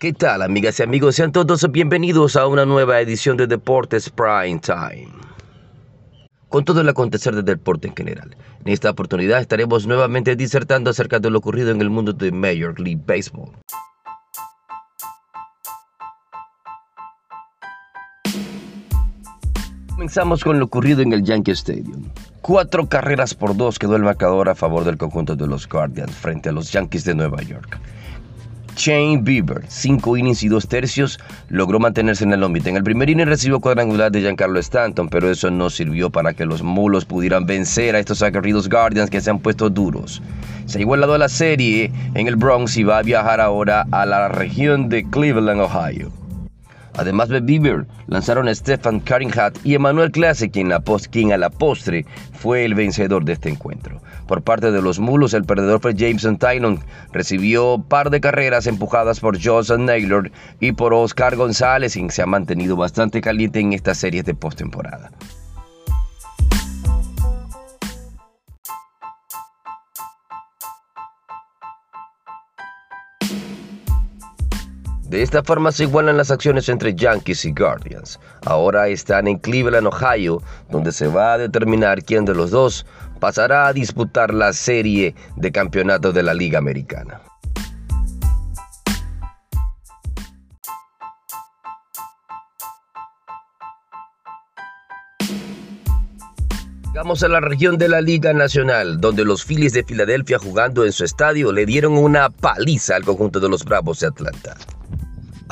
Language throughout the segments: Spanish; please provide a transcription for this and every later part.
¿Qué tal amigas y amigos? Sean todos bienvenidos a una nueva edición de Deportes Prime Time. Con todo el acontecer del deporte en general. En esta oportunidad estaremos nuevamente disertando acerca de lo ocurrido en el mundo de Major League Baseball. Comenzamos con lo ocurrido en el Yankee Stadium. Cuatro carreras por dos quedó el marcador a favor del conjunto de los Guardians frente a los Yankees de Nueva York. Shane Bieber, 5 innings y 2 tercios, logró mantenerse en el lomita. En el primer inning recibió cuadrangular de Giancarlo Stanton, pero eso no sirvió para que los mulos pudieran vencer a estos aguerridos Guardians que se han puesto duros. Se ha igualado a la serie en el Bronx y va a viajar ahora a la región de Cleveland, Ohio. Además de Bieber, lanzaron a Stefan Caringhat y Emmanuel Clase, quien, quien, a la postre fue el vencedor de este encuentro. Por parte de los mulos, el perdedor fue Jameson Tynon. Recibió par de carreras empujadas por Johnson Naylor y por Oscar González, quien se ha mantenido bastante caliente en esta serie de postemporada. De esta forma se igualan las acciones entre Yankees y Guardians. Ahora están en Cleveland, Ohio, donde se va a determinar quién de los dos pasará a disputar la serie de campeonato de la Liga Americana. Llegamos a la región de la Liga Nacional, donde los Phillies de Filadelfia jugando en su estadio le dieron una paliza al conjunto de los Bravos de Atlanta.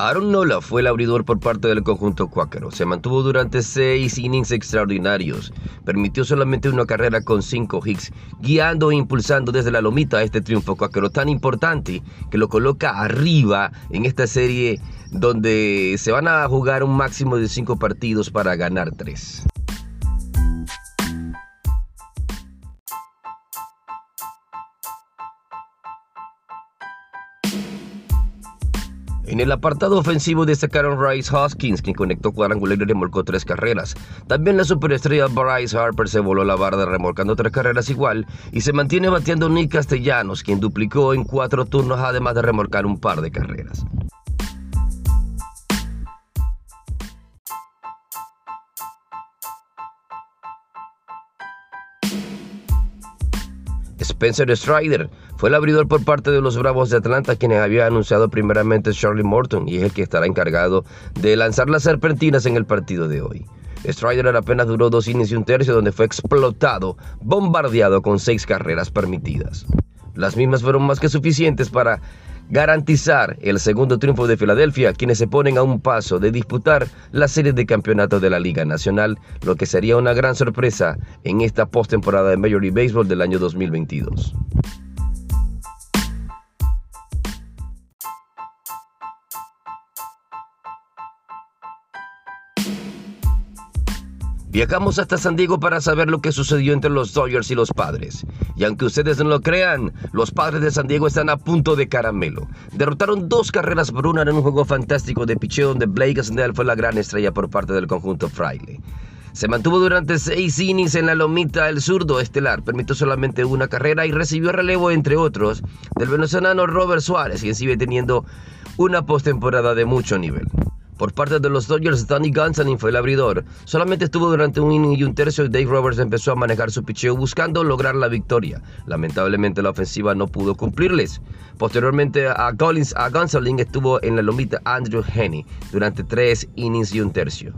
Aaron Nola fue el abridor por parte del conjunto cuáquero. Se mantuvo durante seis innings extraordinarios. Permitió solamente una carrera con cinco hits, guiando e impulsando desde la lomita este triunfo cuáquero tan importante que lo coloca arriba en esta serie donde se van a jugar un máximo de cinco partidos para ganar tres. En el apartado ofensivo destacaron Rice Hoskins, quien conectó cuadrangular y remolcó tres carreras. También la superestrella Bryce Harper se voló la barda remolcando tres carreras igual y se mantiene bateando Nick Castellanos, quien duplicó en cuatro turnos además de remolcar un par de carreras. Spencer Strider fue el abridor por parte de los Bravos de Atlanta, quienes había anunciado primeramente Charlie Morton y es el que estará encargado de lanzar las serpentinas en el partido de hoy. Strider apenas duró dos innings y un tercio donde fue explotado, bombardeado con seis carreras permitidas. Las mismas fueron más que suficientes para garantizar el segundo triunfo de Filadelfia, quienes se ponen a un paso de disputar la serie de campeonato de la Liga Nacional, lo que sería una gran sorpresa en esta postemporada de Major League Baseball del año 2022. Viajamos hasta San Diego para saber lo que sucedió entre los Dodgers y los Padres. Y aunque ustedes no lo crean, los Padres de San Diego están a punto de caramelo. Derrotaron dos carreras por una en un juego fantástico de picheo donde Blake Snell fue la gran estrella por parte del conjunto Fraile. Se mantuvo durante seis innings en la lomita el zurdo estelar, permitió solamente una carrera y recibió relevo, entre otros, del venezolano Robert Suárez, quien sigue teniendo una postemporada de mucho nivel. Por parte de los Dodgers, Danny Gonsolin fue el abridor. Solamente estuvo durante un inning y un tercio y Dave Roberts empezó a manejar su picheo buscando lograr la victoria. Lamentablemente la ofensiva no pudo cumplirles. Posteriormente a, Collins, a estuvo en la lomita Andrew Henney durante tres innings y un tercio.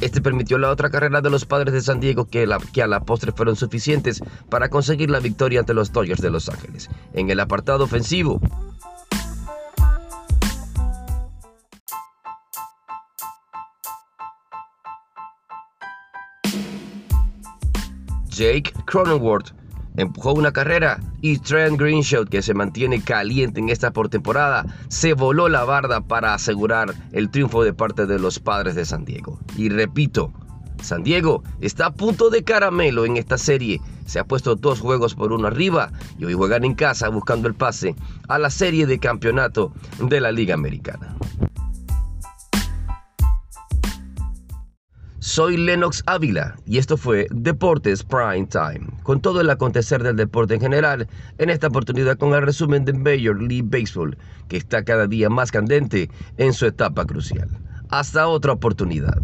Este permitió la otra carrera de los padres de San Diego que, que, a la postre fueron suficientes para conseguir la victoria ante los Dodgers de Los Ángeles. En el apartado ofensivo, Jake Cronenworth empujó una carrera y Trent Greenshow, que se mantiene caliente en esta temporada, se voló la barda para asegurar el triunfo de parte de los padres de San Diego. Y repito, San Diego está a punto de caramelo en esta serie. Se ha puesto dos juegos por uno arriba y hoy juegan en casa buscando el pase a la serie de campeonato de la Liga Americana. Soy Lennox Ávila y esto fue Deportes Prime Time, con todo el acontecer del deporte en general, en esta oportunidad con el resumen de Major League Baseball, que está cada día más candente en su etapa crucial. Hasta otra oportunidad.